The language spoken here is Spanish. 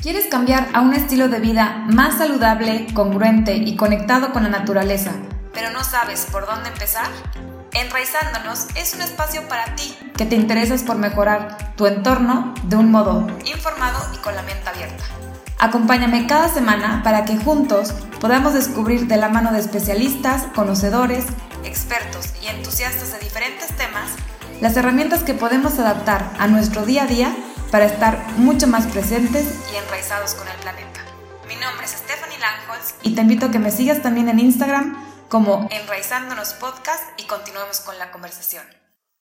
¿Quieres cambiar a un estilo de vida más saludable, congruente y conectado con la naturaleza, pero no sabes por dónde empezar? Enraizándonos es un espacio para ti que te interesas por mejorar tu entorno de un modo informado y con la mente abierta. Acompáñame cada semana para que juntos podamos descubrir de la mano de especialistas, conocedores, expertos y entusiastas de diferentes temas las herramientas que podemos adaptar a nuestro día a día para estar mucho más presentes y enraizados con el planeta. Mi nombre es Stephanie Langholz y te invito a que me sigas también en Instagram como Enraizándonos Podcast y continuemos con la conversación.